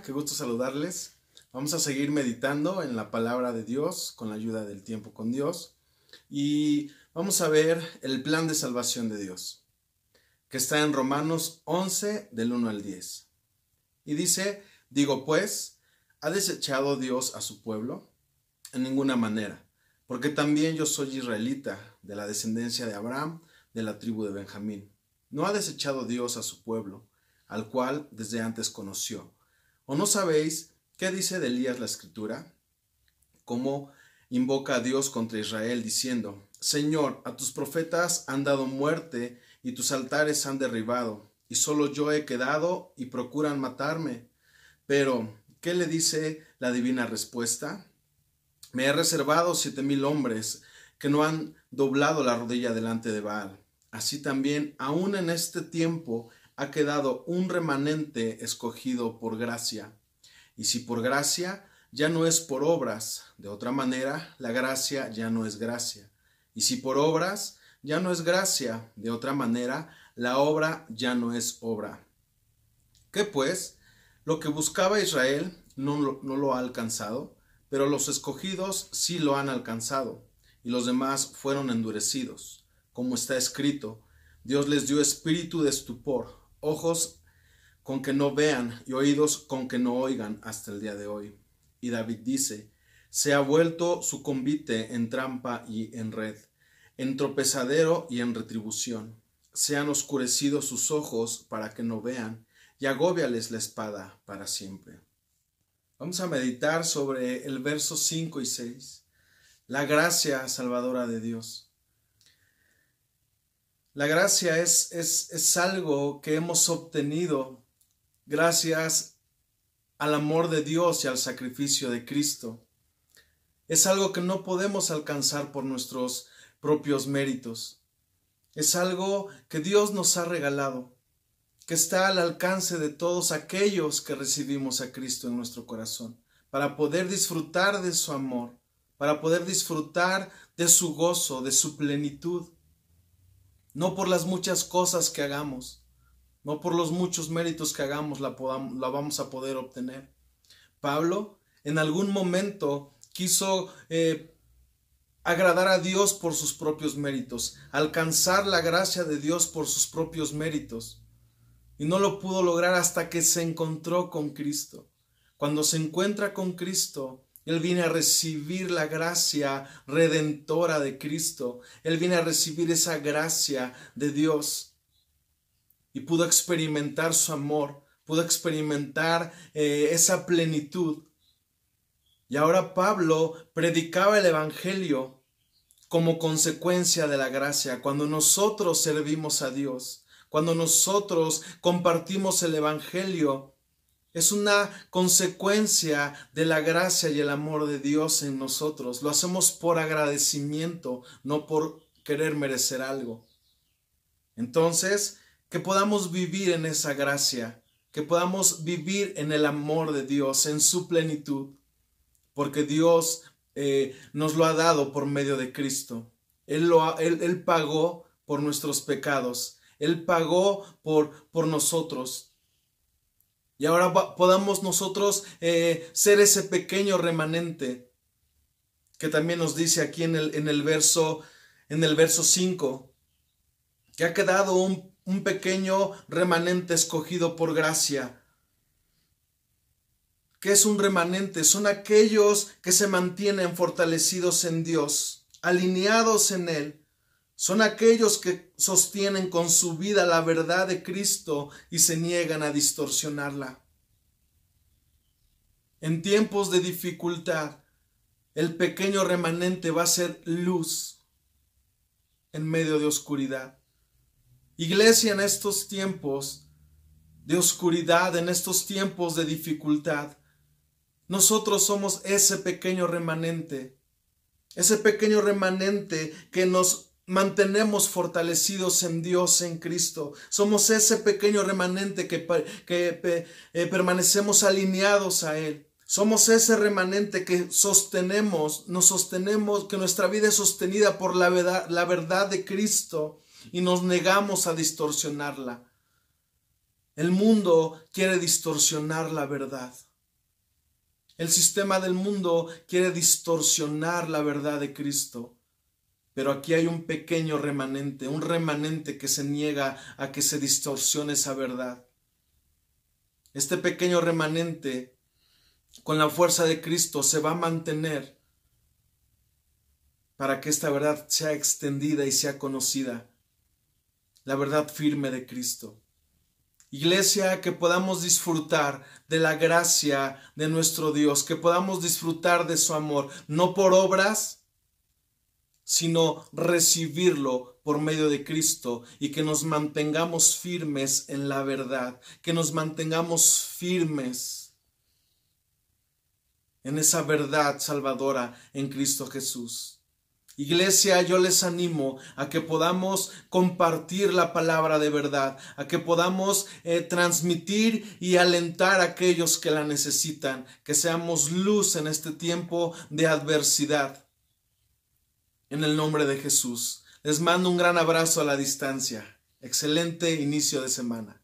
qué gusto saludarles. Vamos a seguir meditando en la palabra de Dios con la ayuda del tiempo con Dios y vamos a ver el plan de salvación de Dios, que está en Romanos 11 del 1 al 10. Y dice, digo pues, ¿ha desechado Dios a su pueblo? En ninguna manera, porque también yo soy israelita, de la descendencia de Abraham, de la tribu de Benjamín. No ha desechado Dios a su pueblo al cual desde antes conoció. ¿O no sabéis qué dice de Elías la escritura? Cómo invoca a Dios contra Israel diciendo, Señor, a tus profetas han dado muerte y tus altares han derribado, y solo yo he quedado y procuran matarme. Pero, ¿qué le dice la divina respuesta? Me he reservado siete mil hombres que no han doblado la rodilla delante de Baal. Así también, aun en este tiempo, ha quedado un remanente escogido por gracia. Y si por gracia, ya no es por obras. De otra manera, la gracia ya no es gracia. Y si por obras, ya no es gracia. De otra manera, la obra ya no es obra. ¿Qué pues? Lo que buscaba Israel no lo, no lo ha alcanzado, pero los escogidos sí lo han alcanzado, y los demás fueron endurecidos. Como está escrito, Dios les dio espíritu de estupor ojos con que no vean y oídos con que no oigan hasta el día de hoy. Y David dice, se ha vuelto su convite en trampa y en red, en tropezadero y en retribución. Se han oscurecido sus ojos para que no vean, y agóbiales la espada para siempre. Vamos a meditar sobre el verso 5 y 6, la gracia salvadora de Dios. La gracia es, es, algo que hemos obtenido gracias al amor de Dios y al sacrificio de Cristo. Es algo que no podemos alcanzar por nuestros propios méritos. Es algo que Dios nos ha regalado, que está al alcance de todos aquellos que recibimos a Cristo en nuestro corazón, para poder disfrutar de su amor, para poder disfrutar de su gozo, de su plenitud no por las muchas cosas que hagamos, no por los muchos méritos que hagamos la, la vamos a poder obtener. Pablo en algún momento quiso eh, agradar a Dios por sus propios méritos, alcanzar la gracia de Dios por sus propios méritos. Y no lo pudo lograr hasta que se encontró con Cristo. Cuando se encuentra con Cristo, él viene a recibir la gracia redentora de Cristo. Él viene a recibir esa gracia de Dios. Y pudo experimentar su amor, pudo experimentar eh, esa plenitud. Y ahora Pablo predicaba el Evangelio como consecuencia de la gracia. Cuando nosotros servimos a Dios, cuando nosotros compartimos el Evangelio, es una consecuencia de la gracia y el amor de Dios en nosotros. Lo hacemos por agradecimiento, no por querer merecer algo. Entonces, que podamos vivir en esa gracia, que podamos vivir en el amor de Dios, en su plenitud, porque Dios eh, nos lo ha dado por medio de Cristo. Él, lo él, pagó por nuestros pecados, Él pagó por, por nosotros. Y ahora podamos nosotros eh, ser ese pequeño remanente que también nos dice aquí en el, en el verso en el verso 5 que ha quedado un, un pequeño remanente escogido por gracia. ¿Qué es un remanente? Son aquellos que se mantienen fortalecidos en Dios, alineados en Él, son aquellos que sostienen con su vida la verdad de Cristo y se niegan a distorsionarla. En tiempos de dificultad, el pequeño remanente va a ser luz en medio de oscuridad. Iglesia, en estos tiempos de oscuridad, en estos tiempos de dificultad, nosotros somos ese pequeño remanente, ese pequeño remanente que nos mantenemos fortalecidos en Dios, en Cristo. Somos ese pequeño remanente que, que eh, permanecemos alineados a Él. Somos ese remanente que sostenemos, nos sostenemos, que nuestra vida es sostenida por la verdad, la verdad de Cristo y nos negamos a distorsionarla. El mundo quiere distorsionar la verdad. El sistema del mundo quiere distorsionar la verdad de Cristo. Pero aquí hay un pequeño remanente, un remanente que se niega a que se distorsione esa verdad. Este pequeño remanente, con la fuerza de Cristo, se va a mantener para que esta verdad sea extendida y sea conocida. La verdad firme de Cristo. Iglesia, que podamos disfrutar de la gracia de nuestro Dios, que podamos disfrutar de su amor, no por obras, sino recibirlo por medio de Cristo y que nos mantengamos firmes en la verdad, que nos mantengamos firmes en esa verdad salvadora en Cristo Jesús. Iglesia, yo les animo a que podamos compartir la palabra de verdad, a que podamos eh, transmitir y alentar a aquellos que la necesitan, que seamos luz en este tiempo de adversidad en el nombre de Jesús. Les mando un gran abrazo a la distancia. Excelente inicio de semana.